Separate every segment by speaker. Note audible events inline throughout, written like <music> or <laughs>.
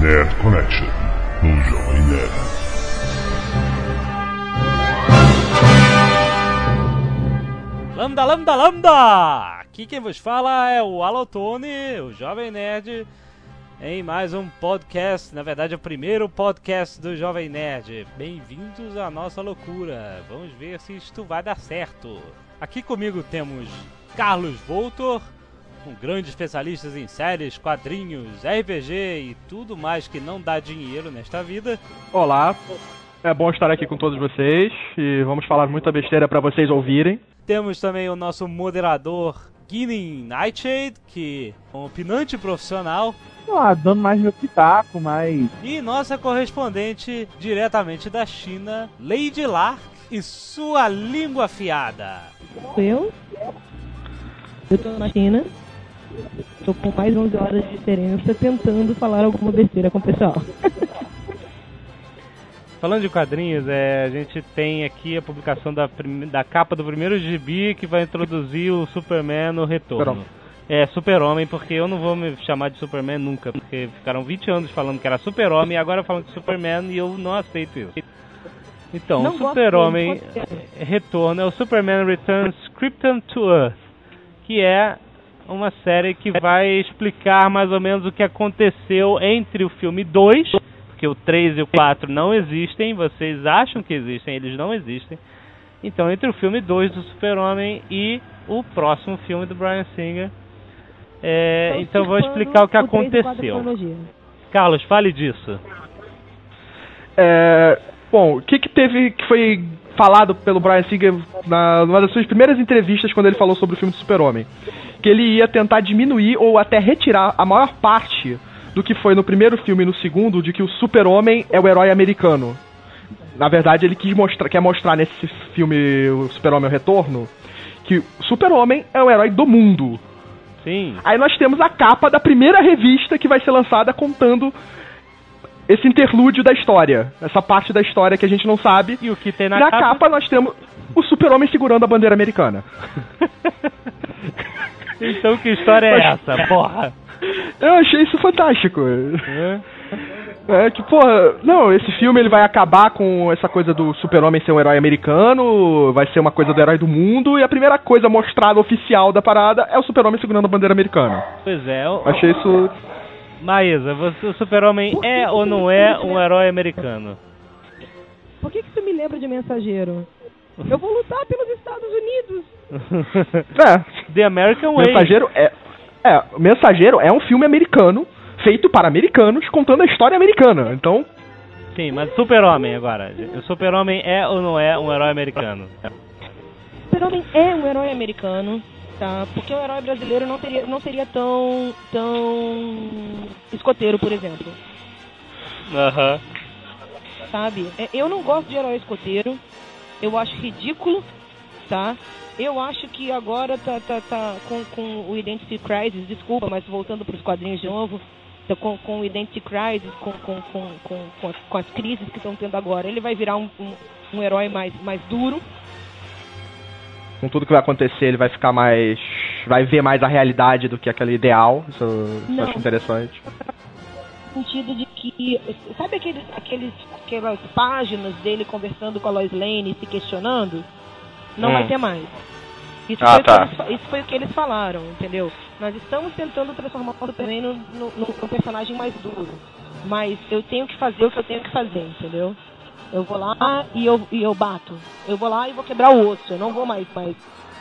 Speaker 1: Nerd Connection, no Jovem Nerd.
Speaker 2: Lambda, lambda, lambda! Aqui quem vos fala é o Alotone, o Jovem Nerd, em mais um podcast, na verdade o primeiro podcast do Jovem Nerd. Bem-vindos à nossa loucura, vamos ver se isto vai dar certo. Aqui comigo temos Carlos Voltor, um grande especialista em séries, quadrinhos, RPG e tudo mais que não dá dinheiro nesta vida.
Speaker 3: Olá, é bom estar aqui com todos vocês e vamos falar muita besteira para vocês ouvirem.
Speaker 2: Temos também o nosso moderador Guinness Nightshade, que é um opinante profissional.
Speaker 4: Ah, dando mais meu pitaco, mas.
Speaker 2: E nossa correspondente diretamente da China, Lady Lark e sua língua afiada.
Speaker 5: Eu? Eu tô na China. Tô com mais 11 horas de diferença tentando falar alguma besteira com o pessoal. <laughs>
Speaker 2: Falando de quadrinhos, é, a gente tem aqui a publicação da, da capa do primeiro gibi que vai introduzir o Superman no retorno.
Speaker 3: Super
Speaker 2: é, Super-Homem, porque eu não vou me chamar de Superman nunca, porque ficaram 20 anos falando que era Super-Homem e agora falam que é Superman e eu não aceito isso. Então, Super-Homem retorno é o Superman Returns Krypton to Earth, que é uma série que vai explicar mais ou menos o que aconteceu entre o filme 2 porque o 3 e o 4 não existem, vocês acham que existem, eles não existem. Então, entre o filme 2 do Super-Homem e o próximo filme do Brian Singer. É,
Speaker 5: Estão
Speaker 2: então, vou explicar o que
Speaker 5: o 3 4 da
Speaker 2: aconteceu. Carlos, fale disso.
Speaker 3: É, bom, o que, que teve que foi falado pelo Brian Singer na, numa das suas primeiras entrevistas quando ele falou sobre o filme do Super-Homem? Que ele ia tentar diminuir ou até retirar a maior parte do que foi no primeiro filme e no segundo, de que o Super-Homem é o herói americano. Na verdade, ele quis mostrar, quer mostrar nesse filme o Super-Homem Retorno, que o Super-Homem é o herói do mundo.
Speaker 2: Sim.
Speaker 3: Aí nós temos a capa da primeira revista que vai ser lançada contando esse interlúdio da história. Essa parte da história que a gente não sabe.
Speaker 2: E o que tem na,
Speaker 3: Na capa nós temos o super-homem segurando a bandeira americana. <laughs>
Speaker 2: então, que história é essa, <laughs> porra?
Speaker 3: Eu achei isso fantástico.
Speaker 2: Hã?
Speaker 3: É que, porra, não, esse filme ele vai acabar com essa coisa do super-homem ser um herói americano, vai ser uma coisa do herói do mundo, e a primeira coisa mostrada oficial da parada é o super-homem segurando a bandeira americana.
Speaker 2: Pois é. O,
Speaker 3: Achei isso.
Speaker 2: Maísa, você, o Super-Homem é ou não é um herói americano?
Speaker 5: Por que, que você me lembra de mensageiro? Eu vou lutar pelos Estados Unidos. <laughs>
Speaker 3: É,
Speaker 2: The American Way.
Speaker 3: Mensageiro é. É, o Mensageiro é um filme americano, feito para americanos, contando a história americana. Então,
Speaker 2: Sim, mas Super-Homem agora. O Super-Homem é ou não é um herói americano?
Speaker 5: Super-Homem é um herói americano, tá? Porque o herói brasileiro não, teria, não seria tão, tão escoteiro, por exemplo.
Speaker 2: Aham.
Speaker 5: sabe? É, Eu não gosto de herói escoteiro. Eu acho ridículo, tá? Eu acho que agora tá, tá, tá com, com o Identity Crisis, desculpa, mas voltando para os quadrinhos de novo, tá com, com o Identity Crisis, com, com, com, com, com, as, com as crises que estão tendo agora, ele vai virar um, um, um herói mais, mais duro,
Speaker 3: com tudo que vai acontecer, ele vai ficar mais. Vai ver mais a realidade do que aquele ideal. Isso, isso eu acho interessante.
Speaker 5: no sentido de que, sabe aqueles, aqueles, aquelas páginas dele conversando com a Lois Lane e se questionando? Não
Speaker 3: Hum.
Speaker 5: vai ter mais. Isso,
Speaker 3: Ah,
Speaker 5: foi
Speaker 3: tá.
Speaker 5: o que eles, isso foi o que eles falaram, entendeu? Nós estamos tentando transformar o Superman no, no, num personagem mais duro. Mas eu tenho que fazer o que eu tenho que fazer, entendeu? Eu vou lá e eu, e eu bato. Eu vou lá e vou quebrar o osso. Eu não vou mais, mais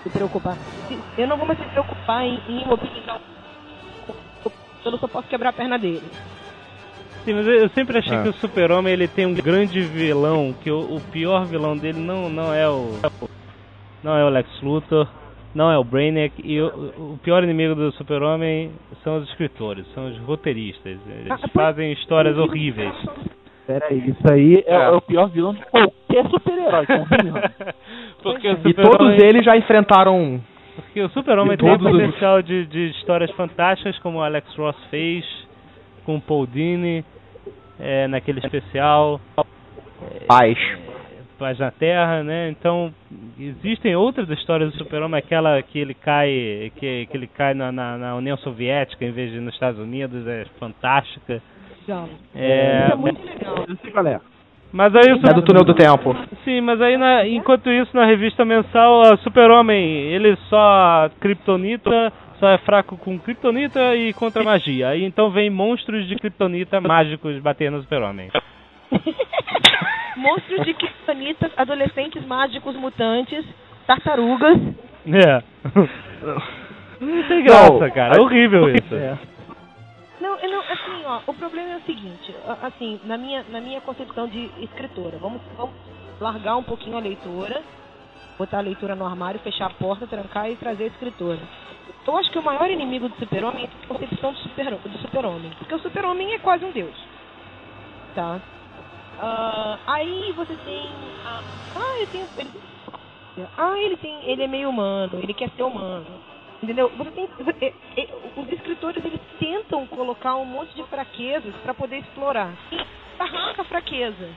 Speaker 5: me preocupar. Se- Eu não vou mais me preocupar em, em imobilizar o eu só posso quebrar a perna dele.
Speaker 2: Sim, mas eu sempre achei
Speaker 3: É.
Speaker 2: que o Super-Homem ele tem um grande vilão, que o, o pior vilão dele não, não é o não é o Lex Luthor, não é o Brainiac e o, o pior inimigo do Super-Homem são os escritores, são os roteiristas. Eles
Speaker 5: Ah,
Speaker 2: fazem histórias horríveis.
Speaker 4: Peraí, isso aí é,
Speaker 3: É.
Speaker 4: o pior vilão de qualquer super-herói, <laughs>
Speaker 2: o
Speaker 3: E todos eles já enfrentaram.
Speaker 2: porque o Super-Homem tem
Speaker 3: todos os-
Speaker 2: potencial de, de histórias fantásticas, como o Alex Ross fez com o Paul Dini é, naquele especial.
Speaker 3: Paz.
Speaker 2: Na Terra, né? Então existem outras histórias do Super-Homem, aquela que ele cai, que, que ele cai na, na, na União Soviética em vez de nos Estados Unidos, é fantástica.
Speaker 5: legal.
Speaker 2: É,
Speaker 5: Isso é muito legal.
Speaker 4: Eu sei qual é.
Speaker 2: mas aí
Speaker 3: É do túnel do tempo.
Speaker 2: Sim, mas aí na- enquanto isso na revista mensal, Super-Homem, ele só kryptonita, só é fraco com kryptonita e contra magia. Aí então vem monstros de kryptonita mágicos batendo no Super-Homem. <laughs>
Speaker 5: Monstros de kryptonita, adolescentes mágicos mutantes, tartarugas.
Speaker 2: É. <laughs> Não tem graça, cara. É horrível isso. <laughs>
Speaker 3: É.
Speaker 5: Não, não, assim, ó, o problema é o seguinte, assim, na minha, na minha concepção de escritora, vamos, vamos largar um pouquinho a leitora, botar a leitura no armário, fechar a porta, trancar e trazer a escritora. Eu acho que o maior inimigo do super-homem é a concepção do super- do super-homem, porque o super-homem é quase um deus, tá? Ah, aí você tem, ah, ah, eu tenho, ele, ah, ele tem, ele é meio humano, ele quer ser humano. Entendeu? Você tem, é, é, os escritores eles tentam colocar um monte de fraquezas para poder explorar. E arranca a fraqueza.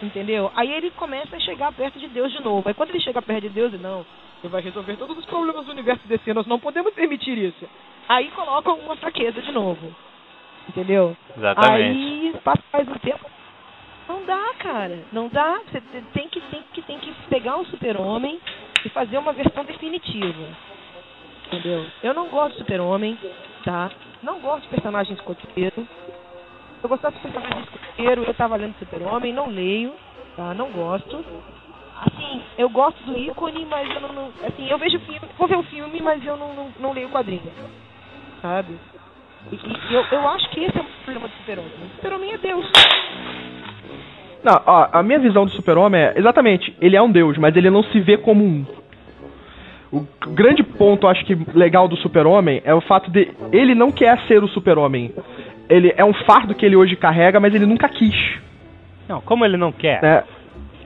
Speaker 5: Entendeu? Aí ele começa a chegar perto de Deus de novo. Aí quando ele chega perto de Deus, ele não, ele vai resolver todos os problemas do universo desse, nós não podemos permitir isso. Aí colocam uma fraqueza de novo. Entendeu?
Speaker 2: Exatamente.
Speaker 5: Aí passa mais um tempo. Não dá, cara. Não dá. Você tem que, tem que, tem que pegar um super-homem e fazer uma versão definitiva. Entendeu? Eu não gosto de super-homem, tá? Não gosto de personagem escoteiro. Eu gostasse de personagem escoteiro, eu tava lendo super-homem, não leio, tá? Não gosto. Assim, eu gosto do ícone, mas eu não... não- assim, eu vejo filme, vou ver o filme, mas eu não, não, não leio o quadrinho. Sabe? E, e eu, eu acho que esse é o problema do super-homem. O super-homem é Deus.
Speaker 3: Não, ó, a minha visão do super-homem é, exatamente, ele é um deus, mas ele não se vê como um. O grande ponto, acho que, legal do super-homem é o fato de ele não quer ser o super-homem. Ele é um fardo que ele hoje carrega, mas ele nunca quis,
Speaker 2: Não, como ele não quer?
Speaker 3: né?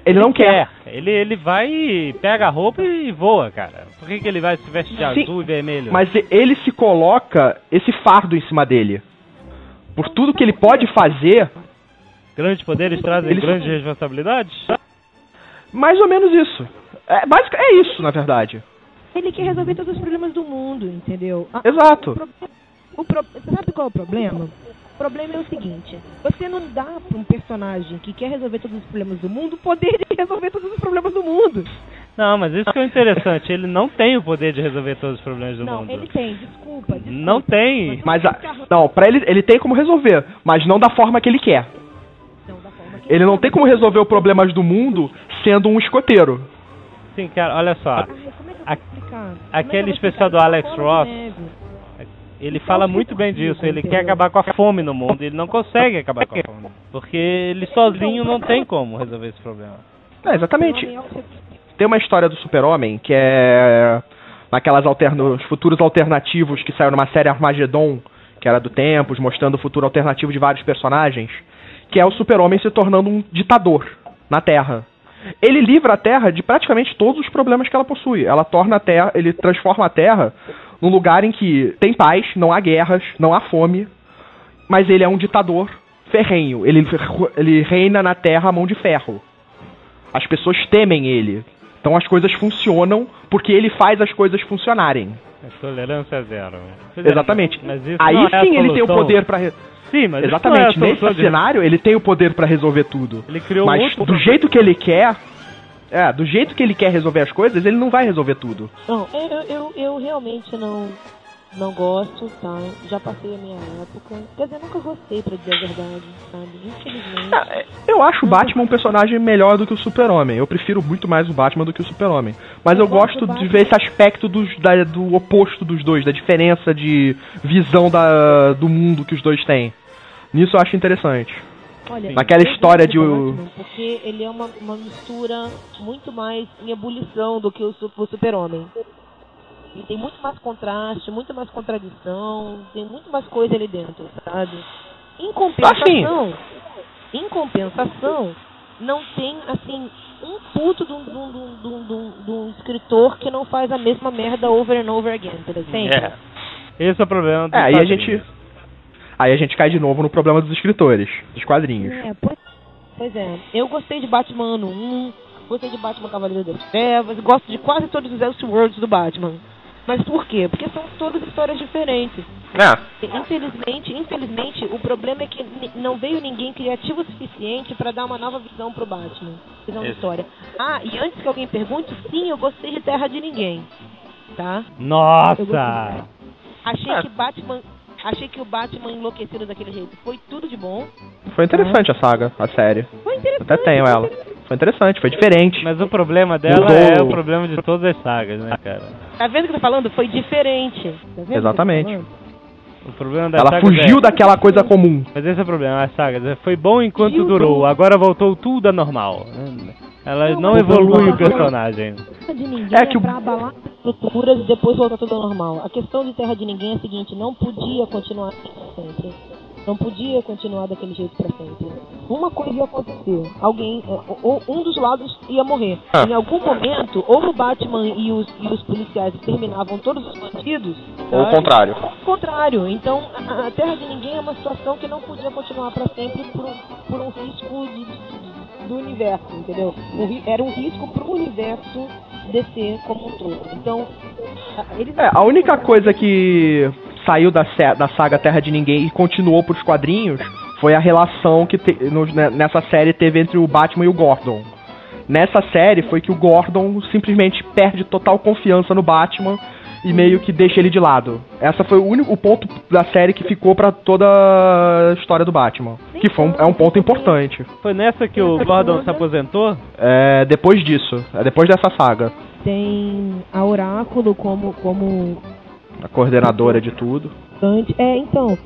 Speaker 3: Ele não quer.
Speaker 2: Ele, ele vai, pega a roupa e voa, cara. Por que, que ele vai se vestir de
Speaker 3: Sim,
Speaker 2: azul e vermelho?
Speaker 3: Mas ele se coloca esse fardo em cima dele. Por tudo que ele pode fazer,
Speaker 2: Grandes poderes trazem
Speaker 3: Ele-
Speaker 2: grandes responsabilidades?
Speaker 3: mais ou menos isso. É, basic, é isso, na verdade.
Speaker 5: Ele quer resolver todos os problemas do mundo, entendeu? A-
Speaker 3: Exato.
Speaker 5: O pro- o pro- Sabe qual é o problema? O problema é o seguinte: você não dá pra um personagem que quer resolver todos os problemas do mundo o poder de resolver todos os problemas do mundo.
Speaker 2: Não, mas isso que é o interessante. Ele não tem o poder de resolver todos os problemas do
Speaker 5: não,
Speaker 2: mundo.
Speaker 5: ele tem, desculpa, desculpa.
Speaker 2: Não tem.
Speaker 3: Mas, a, não, pra ele, ele tem como resolver, mas não da forma que ele quer. Ele não tem como resolver os problemas do mundo sendo um escoteiro.
Speaker 2: Sim, cara, olha só.
Speaker 5: É
Speaker 2: A-
Speaker 5: é que
Speaker 2: aquele
Speaker 5: vou
Speaker 2: especial do Alex Ross. Ele fala muito bem disso. Ele quer acabar com a fome no mundo. Ele não consegue acabar com a fome. Porque ele sozinho não tem como resolver esse problema.
Speaker 3: É, exatamente.
Speaker 5: É
Speaker 3: Tem uma história do super-homem que é naquelas alterno, os futuros alternativos que saiu numa série Armageddon, que era do Tempos, mostrando o futuro alternativo de vários personagens, que é o super-homem se tornando um ditador na Terra. Ele livra a Terra de praticamente todos os problemas que ela possui. Ela torna a Terra, ele transforma a Terra num lugar em que tem paz, não há guerras, não há fome, mas ele é um ditador ferrenho. Ele, ele reina na Terra a mão de ferro. As pessoas temem ele. Então as coisas funcionam porque ele faz as coisas funcionarem.
Speaker 2: É tolerância zero.
Speaker 3: Exatamente.
Speaker 2: Mas isso
Speaker 3: Aí
Speaker 2: não é a
Speaker 3: sim ele tem o poder pra. re-
Speaker 2: Sim, mas
Speaker 3: Exatamente.
Speaker 2: isso não é a
Speaker 3: Nesse
Speaker 2: de-
Speaker 3: cenário ele tem o poder pra resolver tudo.
Speaker 2: Ele criou
Speaker 3: Mas
Speaker 2: outro
Speaker 3: do jeito que ele quer. É, do jeito que ele quer resolver as coisas, ele não vai resolver tudo.
Speaker 5: Não, eu, eu, eu realmente não, não gosto, tá? Já passei a minha época. Quer dizer, nunca gostei, pra dizer a verdade, sabe? Infelizmente.
Speaker 3: É, Eu acho o Batman um personagem melhor do que o Super-Homem. Eu prefiro muito mais o Batman do que o Super-Homem. Mas eu
Speaker 5: Eu gosto
Speaker 3: gosto de ver esse aspecto dos, da- do oposto dos dois, da diferença de visão da, do mundo que os dois têm. Nisso eu acho interessante.
Speaker 5: Olha,
Speaker 3: Naquela história de
Speaker 5: Batman Porque ele é uma, uma mistura muito mais em ebulição do que o, o super-homem. Ele tem muito mais contraste, muito mais contradição, tem muito mais coisa ali dentro, sabe? Em compensação, em compensação, não tem, assim, um puto de um, de um- de um- de um- de um- de um escritor que não faz a mesma merda over and over again, por exemplo.
Speaker 2: É. Esse é o problema do
Speaker 3: É, aí a gente. Aí a gente cai de novo no problema dos escritores, dos quadrinhos.
Speaker 5: É, pois, pois é. Eu gostei de Batman ano 1, gostei de Batman Cavaleiro das Trevas, gosto de quase todos os Elseworlds do Batman. Mas por quê? Porque são todas histórias diferentes.
Speaker 3: É,
Speaker 5: Infelizmente, infelizmente, o problema é que não veio ninguém criativo o suficiente pra dar uma nova visão pro Batman. Visão de
Speaker 2: Isso.
Speaker 5: história. Ah, e antes que alguém pergunte, sim, eu gostei de Terra de Ninguém. Tá?
Speaker 2: Nossa!
Speaker 5: Achei
Speaker 3: É.
Speaker 5: que Batman. Achei que o Batman enlouquecido daquele jeito foi tudo de bom.
Speaker 3: foi interessante a saga, a série.
Speaker 5: Foi interessante.
Speaker 3: Até tenho ela. Foi interessante, foi diferente.
Speaker 2: Mas o problema dela
Speaker 3: Mudou.
Speaker 2: é o problema de todas as sagas, né, cara?
Speaker 5: Tá vendo o que eu tô falando? Foi diferente. Tá
Speaker 3: Exatamente.
Speaker 2: O problema da
Speaker 3: Ela
Speaker 2: saga
Speaker 3: fugiu
Speaker 2: é...
Speaker 3: daquela coisa comum.
Speaker 2: Mas esse é o problema, as sagas. é, Foi bom enquanto
Speaker 5: Fugiu
Speaker 2: durou, agora voltou tudo a normal. Ela
Speaker 5: Não,
Speaker 2: não evolui o personagem.
Speaker 5: Terra de Ninguém
Speaker 3: É
Speaker 5: é,
Speaker 3: que o-
Speaker 5: pra abalar as estruturas e depois voltar tudo ao normal. A questão de Terra de Ninguém é a seguinte, não podia continuar sempre. Não podia continuar daquele jeito pra sempre. Uma coisa ia acontecer. Alguém, é, ou- um dos lados ia morrer.
Speaker 3: Ah.
Speaker 5: Em algum momento, ou o Batman e os, e os policiais exterminavam todos os bandidos.
Speaker 3: Ou o contrário.
Speaker 5: Ao contrário. Então, a, a Terra de Ninguém é uma situação que não podia continuar pra sempre por, um- por um risco de- de- do universo, entendeu? Um era um risco pro universo descer como um todo. Então, eles...
Speaker 3: É, a única coisa que saiu da, da saga Terra de Ninguém e continuou pros quadrinhos foi a relação que te- no- né, nessa série teve entre o Batman e o Gordon. Nessa série foi que o Gordon simplesmente perde total confiança no Batman e meio que deixa ele de lado. Essa foi o único o ponto da série que ficou pra toda a história do Batman. Que foi um, é um ponto importante.
Speaker 2: Foi nessa que o Gordon se aposentou?
Speaker 3: É, depois disso, é depois dessa saga.
Speaker 5: Tem a Oráculo como, como
Speaker 3: A coordenadora de tudo.
Speaker 5: É, então,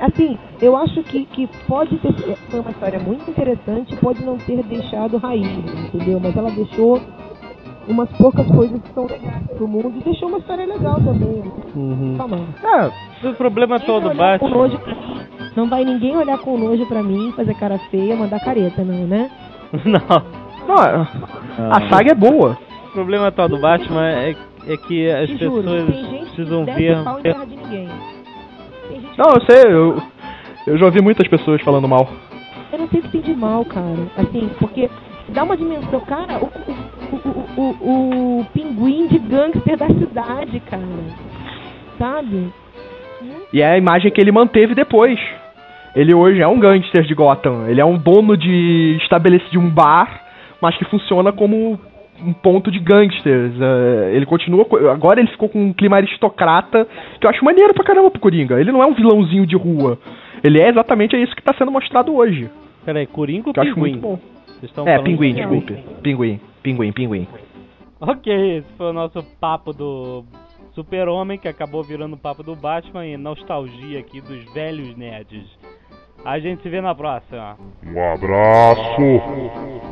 Speaker 5: assim, eu acho que, que pode ter. Foi uma história muito interessante, pode não ter deixado raiz, entendeu? Mas ela deixou umas poucas coisas que são legais pro mundo e deixou uma história legal também. Falando.
Speaker 3: É,
Speaker 2: O problema todo do
Speaker 5: Ninguém com
Speaker 2: Batman.
Speaker 5: nojo. Não vai ninguém olhar com nojo pra mim, fazer cara feia, mandar careta, não, né? <laughs>
Speaker 2: Não.
Speaker 3: não, a- a saga é boa.
Speaker 2: O problema atual do Batman é, é que as
Speaker 5: Te
Speaker 2: pessoas precisam ver.
Speaker 3: Não, eu sei, eu, eu já ouvi muitas pessoas falando mal.
Speaker 5: Eu não sei tem de mal, cara. Assim, porque dá uma dimensão. Cara, o, o, o, o, o pinguim de gangster da cidade, cara. Sabe?
Speaker 3: E é a imagem que ele manteve depois. Ele hoje é um gangster de Gotham. Ele é um dono de estabelecido de um bar, mas que funciona como um ponto de gangsters. É, ele continua. co- Agora ele ficou com um clima aristocrata, que eu acho maneiro pra caramba pro Coringa. Ele não é um vilãozinho de rua. Ele é exatamente isso que tá sendo mostrado hoje.
Speaker 2: Peraí, Coringa ou
Speaker 3: Que eu acho
Speaker 2: Pinguim?
Speaker 3: muito bom. É, pinguim,
Speaker 2: de-
Speaker 3: desculpe. Pinguim, pinguim, pinguim.
Speaker 2: Ok, esse foi o nosso papo do Super-Homem, que acabou virando o papo do Batman e nostalgia aqui dos velhos nerds. A gente se vê na próxima.
Speaker 1: Um abraço.